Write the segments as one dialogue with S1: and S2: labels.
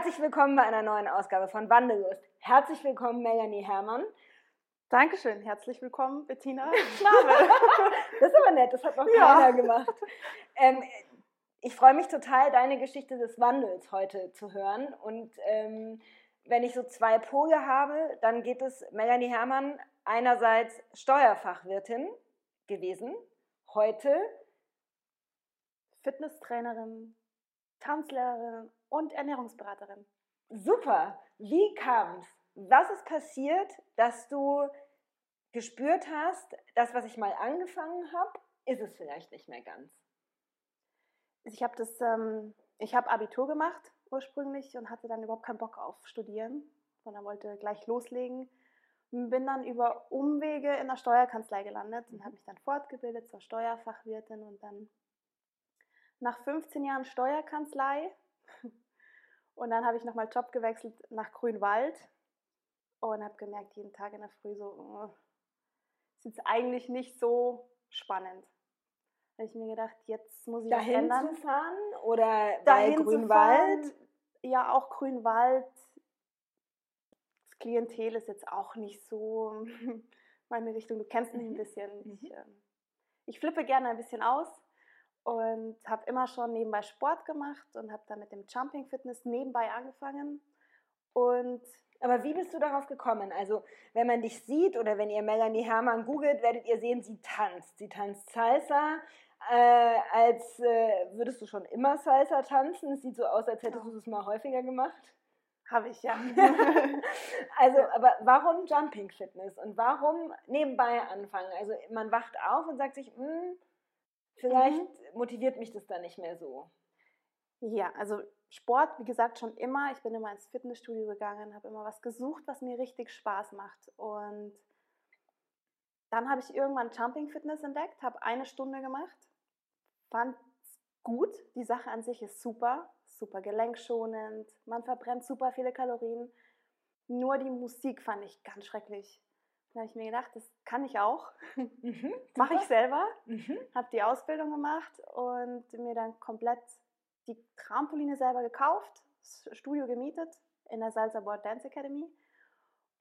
S1: Herzlich willkommen bei einer neuen Ausgabe von Wandellust. Herzlich willkommen, Melanie Herrmann.
S2: Dankeschön, herzlich willkommen, Bettina
S1: Schnabel. das ist aber nett, das hat noch ja. keiner gemacht. Ähm, ich freue mich total, deine Geschichte des Wandels heute zu hören. Und ähm, wenn ich so zwei Pole habe, dann geht es Melanie Herrmann einerseits Steuerfachwirtin gewesen, heute
S2: Fitnesstrainerin, Tanzlehrerin und Ernährungsberaterin.
S1: Super. Wie kam es? Was ist passiert, dass du gespürt hast, das, was ich mal angefangen habe, ist es vielleicht nicht mehr ganz?
S2: Ich habe das, ähm, ich habe Abitur gemacht ursprünglich und hatte dann überhaupt keinen Bock auf Studieren, sondern wollte gleich loslegen. Bin dann über Umwege in der Steuerkanzlei gelandet und habe mich dann fortgebildet zur Steuerfachwirtin und dann nach 15 Jahren Steuerkanzlei und dann habe ich nochmal Job gewechselt nach Grünwald und habe gemerkt, jeden Tag in der Früh so, oh, ist jetzt eigentlich nicht so spannend. Da habe ich mir gedacht, jetzt muss ich
S1: Dahin
S2: was ändern.
S1: fahren oder
S2: Dahin
S1: bei Grünwald?
S2: Fahren, ja, auch Grünwald. Das Klientel ist jetzt auch nicht so meine Richtung. Du kennst mich mhm. ein bisschen. Mhm. Ich, äh, ich flippe gerne ein bisschen aus und habe immer schon nebenbei Sport gemacht und habe dann mit dem Jumping Fitness nebenbei angefangen. Und
S1: aber wie bist du darauf gekommen? Also, wenn man dich sieht oder wenn ihr Melanie Herrmann googelt, werdet ihr sehen, sie tanzt. Sie tanzt Salsa, äh, als äh, würdest du schon immer Salsa tanzen. Es sieht so aus, als hättest du es mal häufiger gemacht.
S2: Habe ich, ja.
S1: also, aber warum Jumping Fitness und warum nebenbei anfangen? Also, man wacht auf und sagt sich, hm, vielleicht mhm. motiviert mich das dann nicht mehr so.
S2: Ja, also Sport, wie gesagt, schon immer. Ich bin immer ins Fitnessstudio gegangen, habe immer was gesucht, was mir richtig Spaß macht. Und dann habe ich irgendwann Jumping Fitness entdeckt, habe eine Stunde gemacht, fand es gut. Die Sache an sich ist super, super gelenkschonend, man verbrennt super viele Kalorien. Nur die Musik fand ich ganz schrecklich. Da habe ich mir gedacht, das kann ich auch. Mhm, Mache ich selber. Mhm. Habe die Ausbildung gemacht und mir dann komplett die Trampoline selber gekauft, das Studio gemietet in der Salsa Board Dance Academy.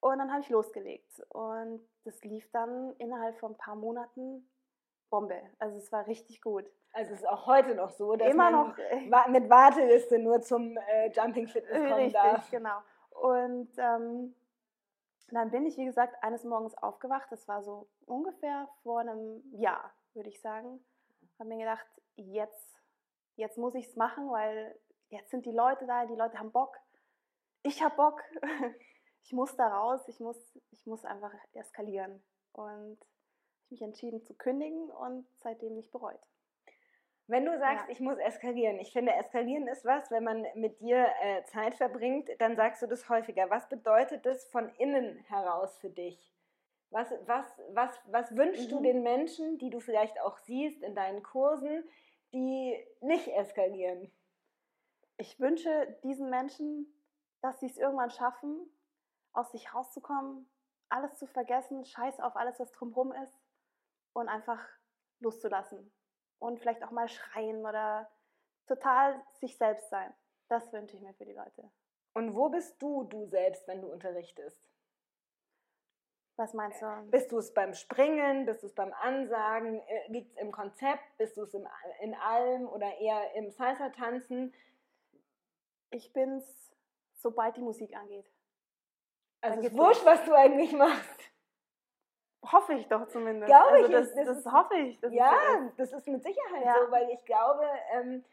S2: Und dann habe ich losgelegt. Und das lief dann innerhalb von ein paar Monaten Bombe. Also es war richtig gut.
S1: Also es ist auch heute noch so, dass
S2: Immer
S1: man
S2: noch,
S1: mit Warteliste nur zum äh, Jumping Fitness kommen
S2: richtig,
S1: darf.
S2: genau. Und ähm, dann bin ich, wie gesagt, eines Morgens aufgewacht. Das war so ungefähr vor einem Jahr, würde ich sagen. Habe mir gedacht, jetzt, jetzt muss ich es machen, weil jetzt sind die Leute da, die Leute haben Bock. Ich habe Bock. Ich muss da raus. Ich muss, ich muss einfach eskalieren. Und ich mich entschieden zu kündigen und seitdem nicht bereut.
S1: Wenn du sagst, ja. ich muss eskalieren, ich finde, eskalieren ist was, wenn man mit dir äh, Zeit verbringt, dann sagst du das häufiger. Was bedeutet das von innen heraus für dich? Was, was, was, was wünschst mhm. du den Menschen, die du vielleicht auch siehst in deinen Kursen, die nicht eskalieren?
S2: Ich wünsche diesen Menschen, dass sie es irgendwann schaffen, aus sich rauszukommen, alles zu vergessen, scheiß auf alles, was drumherum ist und einfach loszulassen und vielleicht auch mal schreien oder total sich selbst sein. Das wünsche ich mir für die Leute.
S1: Und wo bist du, du selbst, wenn du unterrichtest?
S2: Was meinst du?
S1: Bist du es beim Springen? Bist du es beim Ansagen? Äh, Liegt es im Konzept? Bist du es in allem oder eher im Salsa-Tanzen?
S2: Ich bin's, sobald die Musik angeht.
S1: Also es ist wurscht, was du eigentlich machst.
S2: Hoffe ich doch zumindest.
S1: Glaube
S2: also
S1: ich.
S2: Das,
S1: das,
S2: das
S1: ist,
S2: hoffe ich.
S1: Das ja, ist das ist mit Sicherheit ja. so, weil ich glaube, ähm,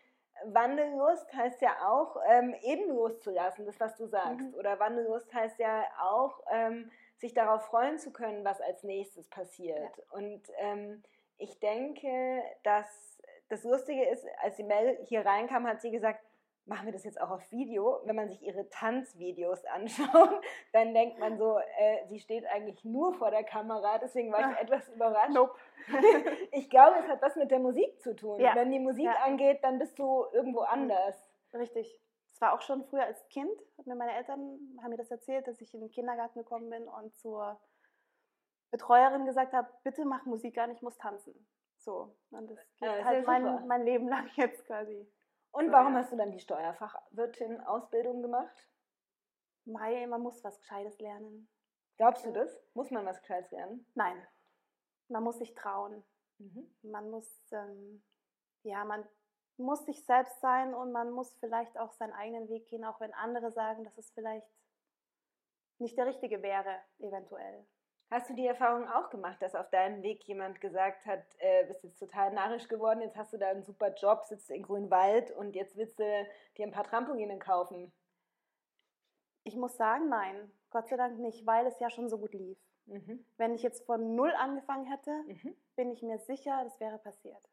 S1: Wandellust heißt ja auch, ähm, eben loszulassen, das, was du sagst. Mhm. Oder Wandellust heißt ja auch, ähm, sich darauf freuen zu können, was als nächstes passiert. Ja. Und ähm, ich denke, dass das Lustige ist, als die Mel hier reinkam, hat sie gesagt, machen wir das jetzt auch auf Video. Wenn man sich ihre Tanzvideos anschaut, dann denkt man so, äh, sie steht eigentlich nur vor der Kamera, deswegen war ich Ach, etwas überrascht.
S2: Nope.
S1: ich glaube, es hat was mit der Musik zu tun.
S2: Ja.
S1: Wenn die Musik ja. angeht, dann bist du irgendwo mhm. anders.
S2: Richtig. Es war auch schon früher als Kind, mir meine Eltern haben mir das erzählt, dass ich in den Kindergarten gekommen bin und zur Betreuerin gesagt habe, bitte mach Musik an, ich muss tanzen. So. Und das geht ja, halt mein, mein Leben lang jetzt quasi.
S1: Und warum hast du dann die Steuerfachwirtin-Ausbildung gemacht?
S2: Mai, man muss was Gescheites lernen.
S1: Glaubst du das? Muss man was Gescheites lernen?
S2: Nein. Man muss sich trauen. Mhm. Man muss, ähm, ja, man muss sich selbst sein und man muss vielleicht auch seinen eigenen Weg gehen, auch wenn andere sagen, dass es vielleicht nicht der richtige wäre, eventuell.
S1: Hast du die Erfahrung auch gemacht, dass auf deinem Weg jemand gesagt hat, äh, bist jetzt total narrisch geworden, jetzt hast du da einen super Job, sitzt in Grünwald und jetzt willst du dir ein paar Trampolinen kaufen?
S2: Ich muss sagen, nein, Gott sei Dank nicht, weil es ja schon so gut lief. Mhm. Wenn ich jetzt von null angefangen hätte, mhm. bin ich mir sicher, das wäre passiert.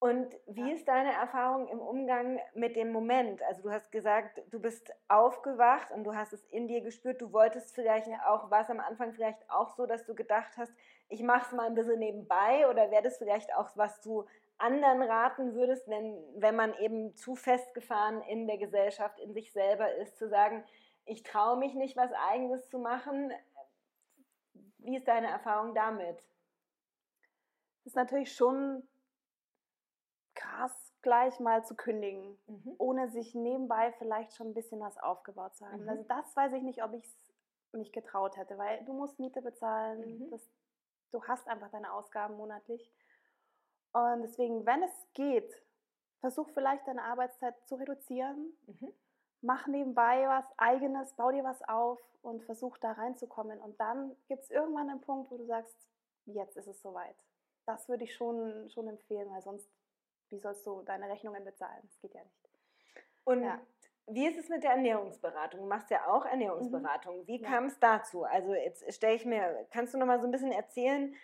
S1: Und wie ja. ist deine Erfahrung im Umgang mit dem Moment? Also du hast gesagt, du bist aufgewacht und du hast es in dir gespürt. Du wolltest vielleicht auch, war es am Anfang vielleicht auch so, dass du gedacht hast, ich mache es mal ein bisschen nebenbei oder wäre das vielleicht auch, was du anderen raten würdest, wenn, wenn man eben zu festgefahren in der Gesellschaft, in sich selber ist, zu sagen, ich traue mich nicht, was eigenes zu machen. Wie ist deine Erfahrung damit?
S2: Das ist natürlich schon krass, gleich mal zu kündigen, mhm. ohne sich nebenbei vielleicht schon ein bisschen was aufgebaut zu haben. Mhm. Also das weiß ich nicht, ob ich es mich getraut hätte, weil du musst Miete bezahlen, mhm. das, du hast einfach deine Ausgaben monatlich. Und deswegen, wenn es geht, versuch vielleicht deine Arbeitszeit zu reduzieren, mhm. mach nebenbei was eigenes, bau dir was auf und versuch da reinzukommen. Und dann gibt es irgendwann einen Punkt, wo du sagst, jetzt ist es soweit. Das würde ich schon, schon empfehlen, weil sonst wie sollst du deine Rechnungen bezahlen? Das geht ja nicht.
S1: Und ja. wie ist es mit der Ernährungsberatung? Du machst ja auch Ernährungsberatung. Mhm. Wie kam es dazu? Also jetzt stelle ich mir, kannst du noch mal so ein bisschen erzählen,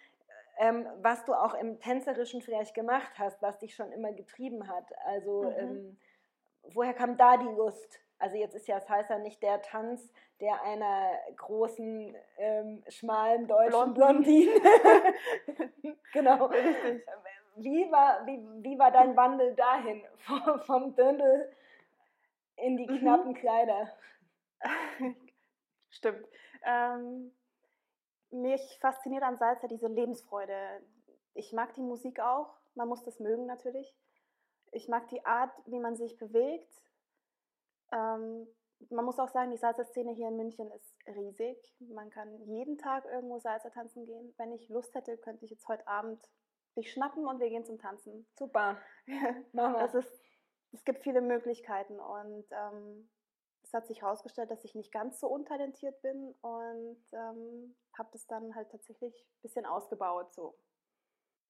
S1: ähm, was du auch im Tänzerischen vielleicht gemacht hast, was dich schon immer getrieben hat? Also mhm. ähm, woher kam da die Lust? Also jetzt ist ja Salsa nicht der Tanz, der einer großen, ähm, schmalen deutschen Blondine. genau. Richtig wie war, wie, wie war dein Wandel dahin? Vom, vom Dirndl in die mhm. knappen Kleider?
S2: Stimmt. Ähm, mich fasziniert an Salsa diese Lebensfreude. Ich mag die Musik auch, man muss das mögen natürlich. Ich mag die Art, wie man sich bewegt. Ähm, man muss auch sagen, die Salsa-Szene hier in München ist riesig. Man kann jeden Tag irgendwo Salsa tanzen gehen. Wenn ich Lust hätte, könnte ich jetzt heute Abend dich schnappen und wir gehen zum Tanzen.
S1: Super.
S2: Wir. Es, ist, es gibt viele Möglichkeiten und ähm, es hat sich herausgestellt, dass ich nicht ganz so untalentiert bin und ähm, habe das dann halt tatsächlich ein bisschen ausgebaut. So.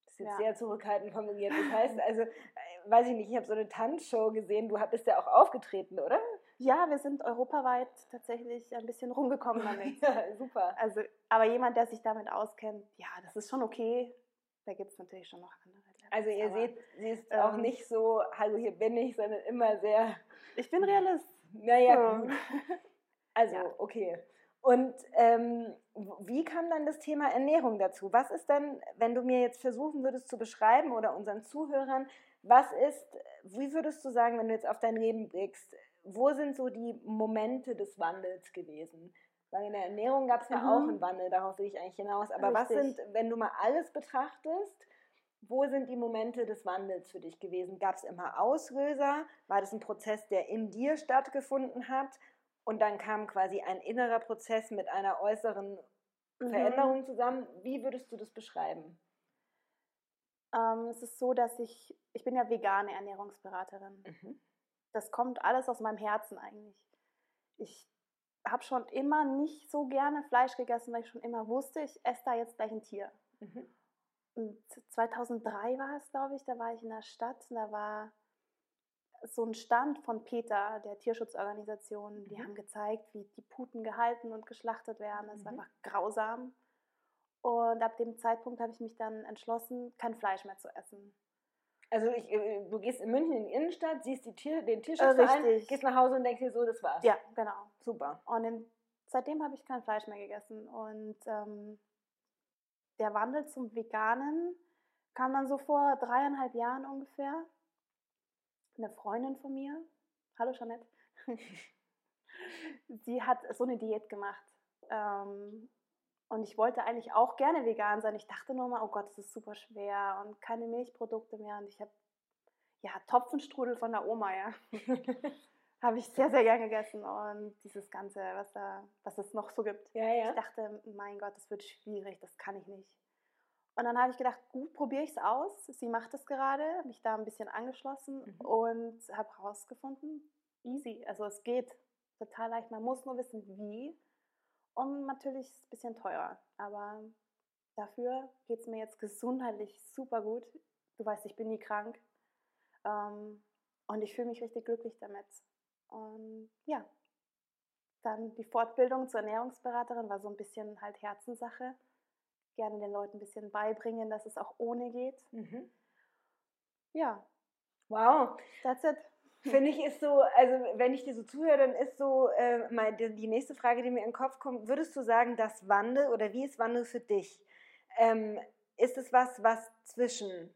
S1: Das ist jetzt ja. sehr zurückhaltend formuliert. Das heißt, also, äh, weiß ich nicht, ich habe so eine Tanzshow gesehen, du bist ja auch aufgetreten, oder?
S2: Ja, wir sind europaweit tatsächlich ein bisschen rumgekommen damit.
S1: ja, super.
S2: Also, aber jemand, der sich damit auskennt, ja, das ist schon okay. Da gibt es natürlich schon noch andere.
S1: Also ihr seht, sie ist ähm, auch nicht so, hallo, hier bin ich, sondern immer sehr...
S2: Ich bin Realist.
S1: Naja, gut. Also, ja. okay. Und ähm, wie kam dann das Thema Ernährung dazu? Was ist dann, wenn du mir jetzt versuchen würdest zu beschreiben oder unseren Zuhörern, was ist, wie würdest du sagen, wenn du jetzt auf dein Leben blickst, wo sind so die Momente des Wandels gewesen? Weil in der Ernährung gab es ja mhm. auch einen Wandel, darauf will ich eigentlich hinaus. Aber Richtig. was sind, wenn du mal alles betrachtest, wo sind die Momente des Wandels für dich gewesen? Gab es immer Auslöser? War das ein Prozess, der in dir stattgefunden hat? Und dann kam quasi ein innerer Prozess mit einer äußeren mhm. Veränderung zusammen. Wie würdest du das beschreiben?
S2: Ähm, es ist so, dass ich, ich bin ja vegane Ernährungsberaterin. Mhm. Das kommt alles aus meinem Herzen eigentlich. Ich habe schon immer nicht so gerne Fleisch gegessen, weil ich schon immer wusste, ich esse da jetzt gleich ein Tier. Mhm. Und 2003 war es, glaube ich, da war ich in der Stadt und da war so ein Stand von PETA, der Tierschutzorganisation. Die mhm. haben gezeigt, wie die Puten gehalten und geschlachtet werden. Das mhm. war einfach grausam. Und ab dem Zeitpunkt habe ich mich dann entschlossen, kein Fleisch mehr zu essen.
S1: Also ich, äh, du gehst in München in die Innenstadt, siehst die Tier, den Tierschutzverein, äh, gehst nach Hause und denkst dir so, das war's.
S2: Ja, genau.
S1: Super.
S2: Und in, seitdem habe ich kein Fleisch mehr gegessen. Und ähm, der Wandel zum Veganen kam dann so vor dreieinhalb Jahren ungefähr. Eine Freundin von mir, hallo Jeanette, sie hat so eine Diät gemacht. Ähm, und ich wollte eigentlich auch gerne vegan sein. Ich dachte nur mal, oh Gott, das ist super schwer und keine Milchprodukte mehr. Und ich habe ja, Topfenstrudel von der Oma, ja. Habe ich sehr, sehr gern gegessen. Und dieses Ganze, was, da, was es noch so gibt.
S1: Ja, ja.
S2: Ich dachte, mein Gott, das wird schwierig, das kann ich nicht. Und dann habe ich gedacht, gut, probiere ich es aus. Sie macht es gerade, mich da ein bisschen angeschlossen mhm. und habe herausgefunden, easy. Also es geht total leicht. Man muss nur wissen, wie. Und natürlich ist es ein bisschen teurer. Aber dafür geht es mir jetzt gesundheitlich super gut. Du weißt, ich bin nie krank. Ähm, und ich fühle mich richtig glücklich damit. Und ja, dann die Fortbildung zur Ernährungsberaterin war so ein bisschen halt Herzenssache. Gerne den Leuten ein bisschen beibringen, dass es auch ohne geht. Mhm. Ja.
S1: Wow.
S2: That's it.
S1: Finde ich ist so, also wenn ich dir so zuhöre, dann ist so äh, die, die, nächste Frage, die mir in den Kopf kommt, würdest du sagen, dass Wandel oder wie ist Wandel für dich? Ähm, ist es was, was zwischen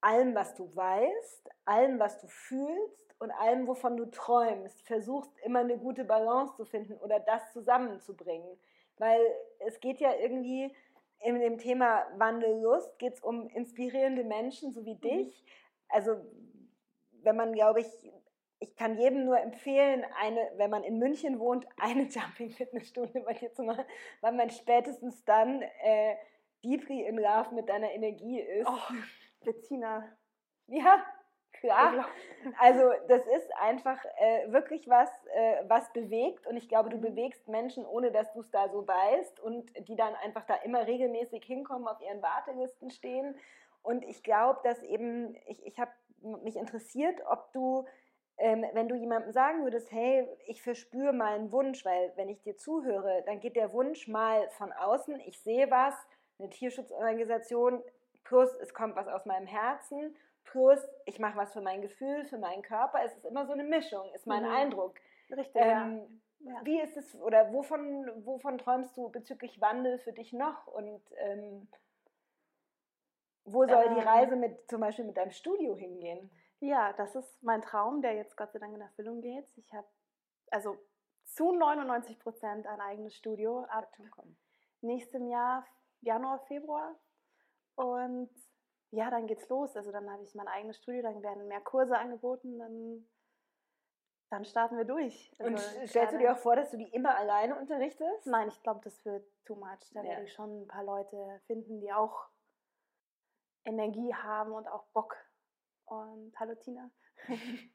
S1: allem, was du weißt, allem, was du fühlst und allem, wovon du träumst, versuchst immer eine gute Balance zu finden oder das zusammenzubringen? Weil es geht ja irgendwie in dem Thema Wandellust, geht es um inspirierende Menschen, so wie mhm. dich. Also wenn man, glaube ich, ich kann jedem nur empfehlen, eine, wenn man in München wohnt, eine Jumping-Fitnessstunde bei dir zu machen, weil man spätestens dann äh, deeply in love mit deiner Energie ist.
S2: Oh, Bettina.
S1: Ja, klar. Also das ist einfach äh, wirklich was, äh, was bewegt und ich glaube, du mhm. bewegst Menschen, ohne dass du es da so weißt und die dann einfach da immer regelmäßig hinkommen, auf ihren Wartelisten stehen. Und ich glaube, dass eben, ich, ich habe mich interessiert, ob du ähm, wenn du jemandem sagen würdest, hey, ich verspüre mal einen Wunsch, weil wenn ich dir zuhöre, dann geht der Wunsch mal von außen, ich sehe was, eine Tierschutzorganisation, plus es kommt was aus meinem Herzen, plus ich mache was für mein Gefühl, für meinen Körper. Es ist immer so eine Mischung, ist mein mhm. Eindruck.
S2: Richtig. Ähm,
S1: ja. Wie ist es, oder wovon, wovon träumst du bezüglich Wandel für dich noch? Und ähm, wo soll ähm, die Reise mit zum Beispiel mit deinem Studio hingehen?
S2: Ja, das ist mein Traum, der jetzt Gott sei Dank in Erfüllung geht. Ich habe also zu 99 Prozent ein eigenes Studio ab nächstem Jahr, Januar, Februar. Und ja, dann geht's los. Also dann habe ich mein eigenes Studio, dann werden mehr Kurse angeboten, dann, dann starten wir durch.
S1: Also Und stellst du dir auch vor, dass du die immer alleine unterrichtest?
S2: Nein, ich glaube, das wird too much. Da ja. werde ich schon ein paar Leute finden, die auch Energie haben und auch Bock und hallo Tina.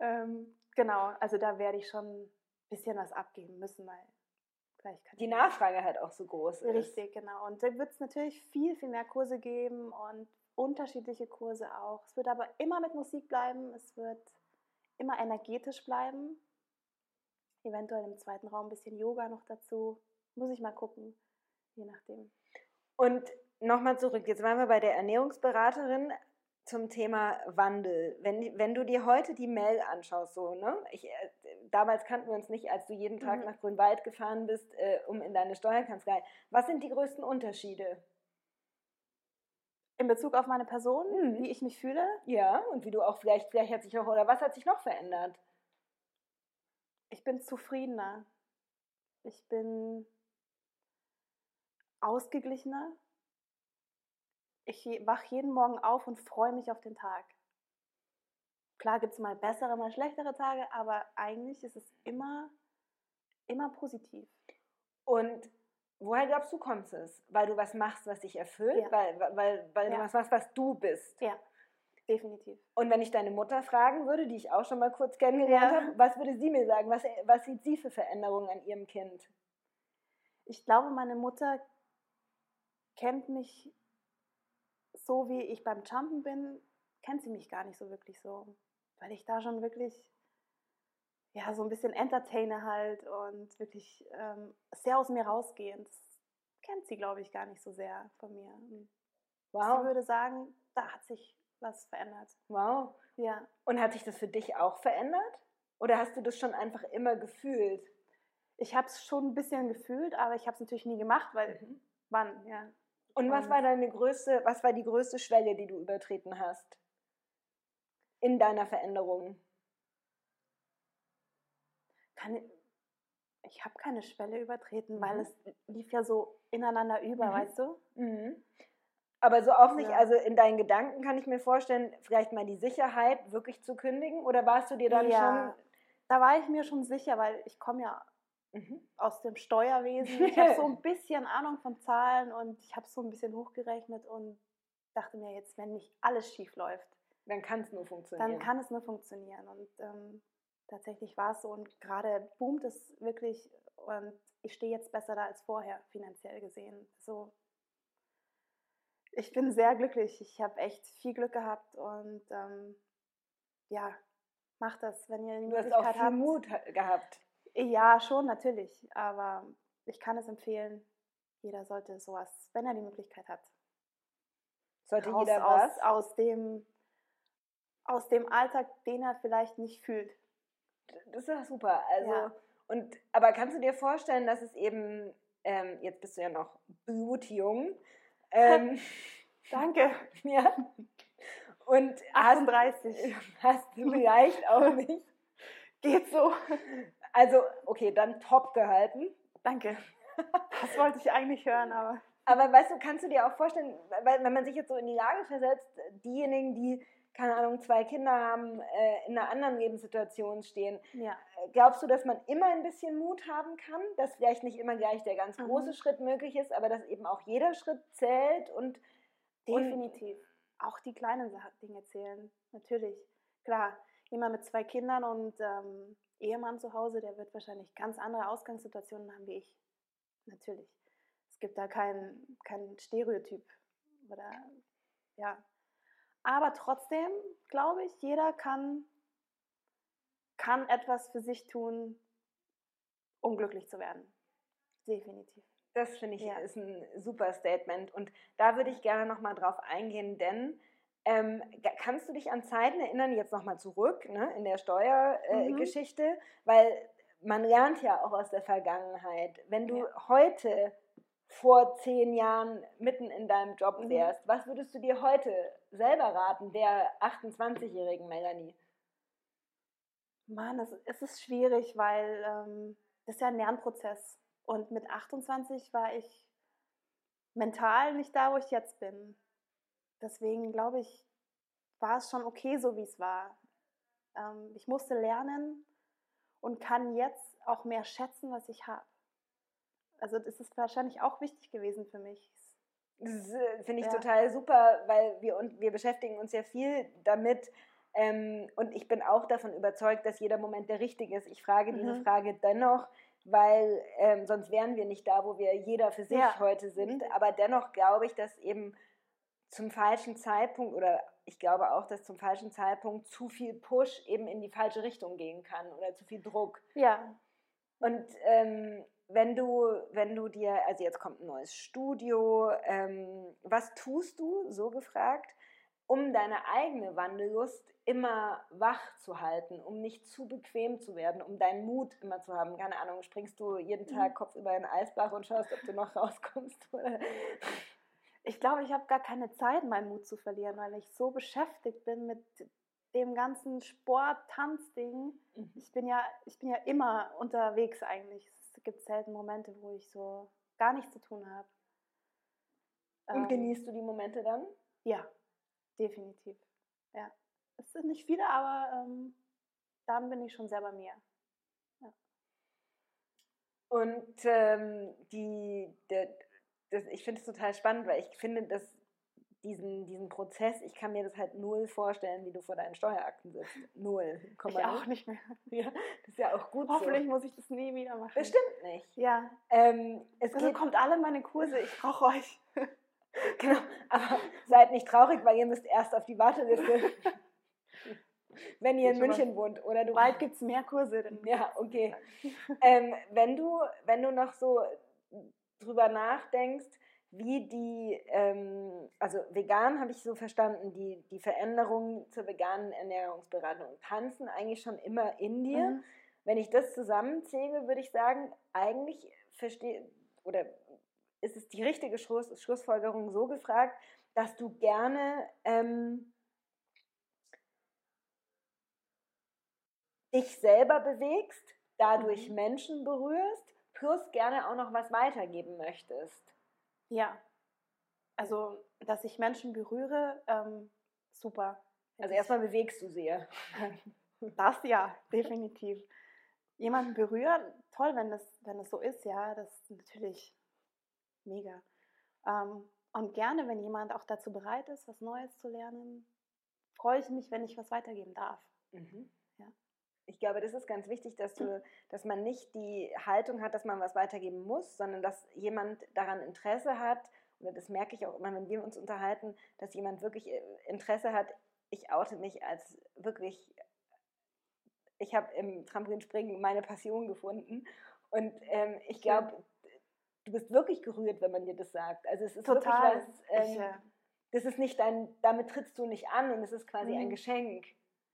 S2: ähm, genau, also da werde ich schon ein bisschen was abgeben müssen, weil
S1: gleich kann Die Nachfrage halt auch so groß
S2: ist. Richtig, genau. Und da wird es natürlich viel, viel mehr Kurse geben und unterschiedliche Kurse auch. Es wird aber immer mit Musik bleiben, es wird immer energetisch bleiben. Eventuell im zweiten Raum ein bisschen Yoga noch dazu. Muss ich mal gucken, je nachdem.
S1: Und nochmal zurück, jetzt waren wir bei der Ernährungsberaterin zum Thema Wandel. Wenn, wenn du dir heute die Mail anschaust, so, ne? Ich, äh, damals kannten wir uns nicht, als du jeden Tag mhm. nach Grünwald gefahren bist, äh, um in deine Steuerkanzlei. Was sind die größten Unterschiede?
S2: In Bezug auf meine Person, mhm. wie ich mich fühle?
S1: Ja, und wie du auch vielleicht, vielleicht hat sich noch, oder was hat sich noch verändert?
S2: Ich bin zufriedener. Ich bin ausgeglichener ich wach jeden Morgen auf und freue mich auf den Tag. Klar gibt es mal bessere, mal schlechtere Tage, aber eigentlich ist es immer, immer positiv.
S1: Und woher glaubst du, kommt es? Weil du was machst, was dich erfüllt? Ja. Weil, weil, weil ja. du was machst, was du bist?
S2: Ja, definitiv.
S1: Und wenn ich deine Mutter fragen würde, die ich auch schon mal kurz kennengelernt ja. habe, was würde sie mir sagen? Was, was sieht sie für Veränderungen an ihrem Kind?
S2: Ich glaube, meine Mutter kennt mich so wie ich beim Jumpen bin, kennt sie mich gar nicht so wirklich so. Weil ich da schon wirklich, ja, so ein bisschen entertaine halt und wirklich ähm, sehr aus mir rausgehe. Das kennt sie, glaube ich, gar nicht so sehr von mir. wow. Sie würde sagen, da hat sich was verändert.
S1: Wow.
S2: Ja.
S1: Und hat sich das für dich auch verändert? Oder hast du das schon einfach immer gefühlt?
S2: Ich habe es schon ein bisschen gefühlt, aber ich habe es natürlich nie gemacht, weil mhm. wann, ja.
S1: Und was war deine größte, was war die größte Schwelle, die du übertreten hast? In deiner Veränderung?
S2: Kann, ich habe keine Schwelle übertreten, mhm. weil es lief ja so ineinander über, mhm. weißt du?
S1: Mhm. Aber so auch nicht, ja. also in deinen Gedanken kann ich mir vorstellen, vielleicht mal die Sicherheit wirklich zu kündigen oder warst du dir dann ja, schon.
S2: Da war ich mir schon sicher, weil ich komme ja mhm. aus dem Steuerwesen. Ich habe so ein bisschen Ahnung von Zahlen und ich habe so ein bisschen hochgerechnet und dachte mir jetzt, wenn nicht alles schief läuft,
S1: dann kann es nur funktionieren.
S2: Dann kann es nur funktionieren. Und ähm, tatsächlich war es so und gerade boomt es wirklich und ich stehe jetzt besser da als vorher, finanziell gesehen. So ich bin sehr glücklich. Ich habe echt viel Glück gehabt und ähm, ja, macht das, wenn ihr die
S1: du Möglichkeit habt. Du hast auch viel habt. Mut gehabt.
S2: Ja, schon, natürlich. Aber ich kann es empfehlen, jeder sollte sowas, wenn er die Möglichkeit hat.
S1: Sollte raus, jeder was?
S2: Aus, aus, dem, aus dem Alltag, den er vielleicht nicht fühlt.
S1: Das ist ja super. Also, ja. und, aber kannst du dir vorstellen, dass es eben, ähm, jetzt bist du ja noch blutjung, ähm,
S2: Danke.
S1: Ja. Und
S2: 38.
S1: Hast, hast du vielleicht auch nicht.
S2: Geht so.
S1: Also, okay, dann top gehalten.
S2: Danke. Das wollte ich eigentlich hören, aber.
S1: Aber weißt du, kannst du dir auch vorstellen, weil, wenn man sich jetzt so in die Lage versetzt, diejenigen, die keine Ahnung, zwei Kinder haben, äh, in einer anderen Lebenssituation stehen.
S2: Ja.
S1: Äh, glaubst du, dass man immer ein bisschen Mut haben kann, dass vielleicht nicht immer gleich der ganz mhm. große mhm. Schritt möglich ist, aber dass eben auch jeder Schritt zählt und
S2: definitiv und auch die kleinen Dinge zählen, natürlich. Klar, jemand mit zwei Kindern und ähm, Ehemann zu Hause, der wird wahrscheinlich ganz andere Ausgangssituationen haben wie ich. Natürlich. Es gibt da kein, kein Stereotyp oder ja, aber trotzdem glaube ich, jeder kann, kann etwas für sich tun, um glücklich zu werden. Definitiv.
S1: Das finde ich ja. ist ein super Statement. Und da würde ich gerne nochmal drauf eingehen, denn ähm, kannst du dich an Zeiten erinnern, jetzt nochmal zurück ne, in der Steuergeschichte, äh, mhm. weil man lernt ja auch aus der Vergangenheit. Wenn du ja. heute vor zehn Jahren mitten in deinem Job mhm. wärst, mhm. was würdest du dir heute selber raten, der 28-jährigen Melanie?
S2: Mann, es, es ist schwierig, weil ähm, das ist ja ein Lernprozess. Und mit 28 war ich mental nicht da, wo ich jetzt bin. Deswegen glaube ich, war es schon okay, so wie es war. Ähm, ich musste lernen und kann jetzt auch mehr schätzen, was ich habe. Also das ist wahrscheinlich auch wichtig gewesen für mich.
S1: Das äh, finde ich ja. total super, weil wir, und wir beschäftigen uns ja viel damit. Ähm, und ich bin auch davon überzeugt, dass jeder Moment der richtige ist. Ich frage mhm. diese Frage dennoch, weil ähm, sonst wären wir nicht da, wo wir jeder für sich ja. heute sind. Aber dennoch glaube ich, dass eben zum falschen Zeitpunkt oder ich glaube auch, dass zum falschen Zeitpunkt zu viel Push eben in die falsche Richtung gehen kann oder zu viel Druck.
S2: Ja.
S1: Und ähm, wenn du, wenn du dir, also jetzt kommt ein neues Studio, ähm, was tust du, so gefragt, um deine eigene Wandellust immer wach zu halten, um nicht zu bequem zu werden, um deinen Mut immer zu haben? Keine Ahnung, springst du jeden Tag mhm. Kopf über den Eisbach und schaust, ob du noch rauskommst? Oder?
S2: Ich glaube, ich habe gar keine Zeit, meinen Mut zu verlieren, weil ich so beschäftigt bin mit dem ganzen Sport, Tanzding. Mhm. Ich bin ja, ich bin ja immer unterwegs eigentlich gibt selten Momente, wo ich so gar nichts zu tun habe.
S1: Und ähm, genießt du die Momente dann?
S2: Ja, definitiv. Ja. Es sind nicht viele, aber ähm, dann bin ich schon sehr bei mir. Ja.
S1: Und ähm, die, der, das, ich finde es total spannend, weil ich finde, dass diesen, diesen Prozess, ich kann mir das halt null vorstellen, wie du vor deinen Steuerakten sitzt. Null.
S2: Komm ich auch nicht mehr.
S1: Ja, das ist ja auch gut
S2: Hoffentlich so. muss ich das nie wieder machen.
S1: Bestimmt nicht.
S2: Ja.
S1: Ähm, es
S2: also kommt alle in meine Kurse, ich brauche euch.
S1: genau, aber seid nicht traurig, weil ihr müsst erst auf die Warteliste. wenn ihr in München wohnt oder du.
S2: Bald gibt es mehr Kurse.
S1: Dann ja, okay. ähm, wenn, du, wenn du noch so drüber nachdenkst, wie die, ähm, also vegan habe ich so verstanden, die, die Veränderungen zur veganen Ernährungsberatung und Tanzen eigentlich schon immer in dir. Mhm. Wenn ich das zusammenzähle, würde ich sagen, eigentlich verstehe, oder ist es die richtige Schluss, Schlussfolgerung so gefragt, dass du gerne ähm, dich selber bewegst, dadurch mhm. Menschen berührst, plus gerne auch noch was weitergeben möchtest.
S2: Ja, Also, dass ich Menschen berühre, ähm, super.
S1: Also erstmal bewegst du sie.
S2: Das ja, definitiv. Jemanden berühren, toll, wenn das, wenn das so ist, ja, das ist natürlich mega. Ähm, und gerne, wenn jemand auch dazu bereit ist, was Neues zu lernen, freue ich mich, wenn ich was weitergeben darf. Mhm.
S1: Ich glaube, das ist ganz wichtig, dass, du, dass man nicht die Haltung hat, dass man was weitergeben muss, sondern dass jemand daran Interesse hat, oder das merke ich auch immer, wenn wir uns unterhalten, dass jemand wirklich äh, Interesse hat, ich oute mich als wirklich, ich habe im Trampolinspringen meine Passion gefunden und ähm, ich glaube, du bist wirklich gerührt, wenn man dir das sagt. Also es ist Total. wirklich was, ähm, ich, ja. das ist nicht dein, damit trittst du nicht an und es ist quasi mhm. ein Geschenk.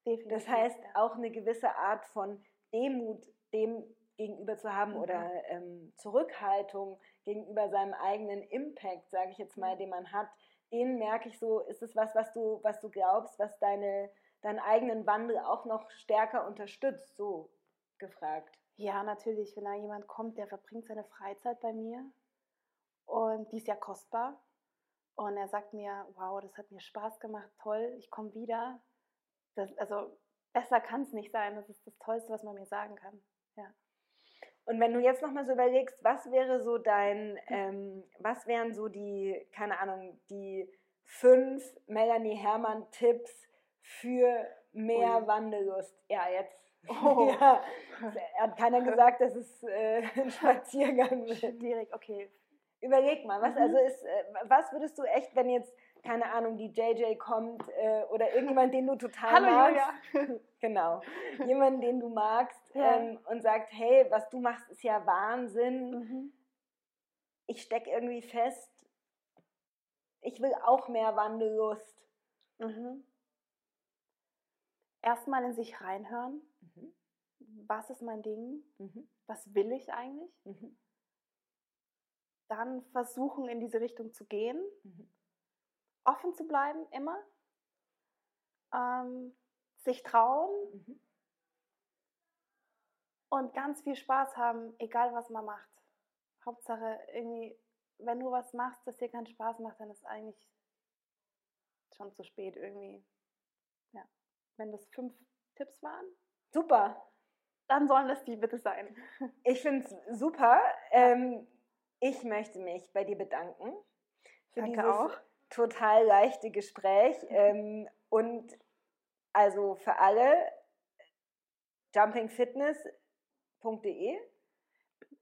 S1: Definitiv, das heißt, auch eine gewisse Art von Demut dem gegenüber zu haben mhm. oder ähm, Zurückhaltung gegenüber seinem eigenen Impact, sage ich jetzt mal, mhm. den man hat, den merke ich so, ist es was, was du, was du glaubst, was deine, deinen eigenen Wandel auch noch stärker unterstützt, so gefragt.
S2: Ja, natürlich, wenn da jemand kommt, der verbringt seine Freizeit bei mir und die ist ja kostbar. Und er sagt mir, wow, das hat mir Spaß gemacht, toll, ich komme wieder. Das, also besser kann es nicht sein. Das ist das Tollste, was man mir sagen kann. Ja.
S1: Und wenn du jetzt nochmal so überlegst, was wäre so dein, ähm, was wären so die, keine Ahnung, die fünf Melanie Herrmann-Tipps für mehr Ui. Wandellust? Ja, jetzt Oh. Ja, hat keiner gesagt, dass es äh, ein Spaziergang wird.
S2: Direkt, okay.
S1: Überleg mal, was, mhm. also ist, äh, was würdest du echt, wenn jetzt, keine Ahnung, die JJ kommt äh, oder irgendjemand, den du total Hallo, magst. Julia. genau. Jemand, den du magst ja. ähm, und sagt, hey, was du machst, ist ja Wahnsinn. Mhm. Ich stecke irgendwie fest. Ich will auch mehr Wandellust. Mhm.
S2: Erstmal in sich reinhören was ist mein Ding, mhm. was will ich eigentlich, mhm. dann versuchen in diese Richtung zu gehen, mhm. Offen zu bleiben immer, ähm, sich trauen mhm. und ganz viel Spaß haben, egal was man macht. Hauptsache irgendwie, wenn du was machst, das dir keinen Spaß macht, dann ist eigentlich schon zu spät irgendwie. Ja, wenn das fünf Tipps waren.
S1: Super
S2: dann sollen das die bitte sein.
S1: Ich finde es super. Ähm, ich möchte mich bei dir bedanken für Danke dieses auch. Total leichte Gespräch. Ähm, und also für alle jumpingfitness.de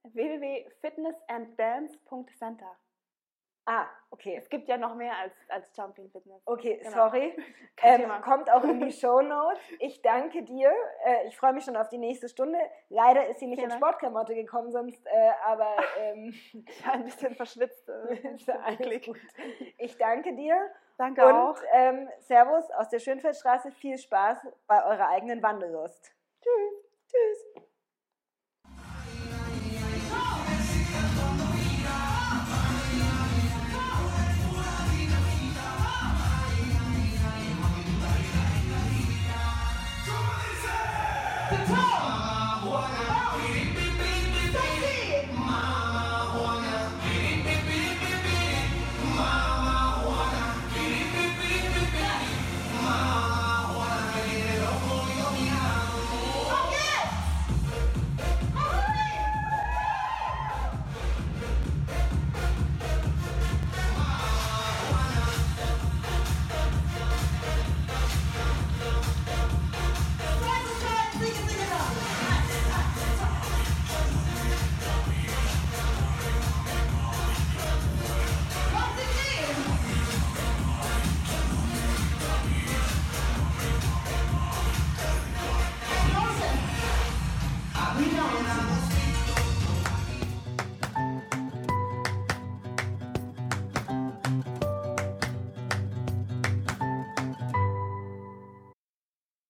S2: www.fitnessanddance.center
S1: Ah, okay.
S2: Es gibt ja noch mehr als, als Jumping Fitness.
S1: Okay, genau. sorry. Ähm, kommt auch in die Show Notes. Ich danke dir. Äh, ich freue mich schon auf die nächste Stunde. Leider ist sie nicht Vielen in Sportklamotte gekommen, sonst, äh, aber. Ähm,
S2: ich war ein bisschen verschwitzt. Äh,
S1: gut. Ich danke dir.
S2: Danke
S1: Und,
S2: auch.
S1: Ähm, Servus aus der Schönfeldstraße. Viel Spaß bei eurer eigenen Wanderlust.
S2: Tschüss. Tschüss.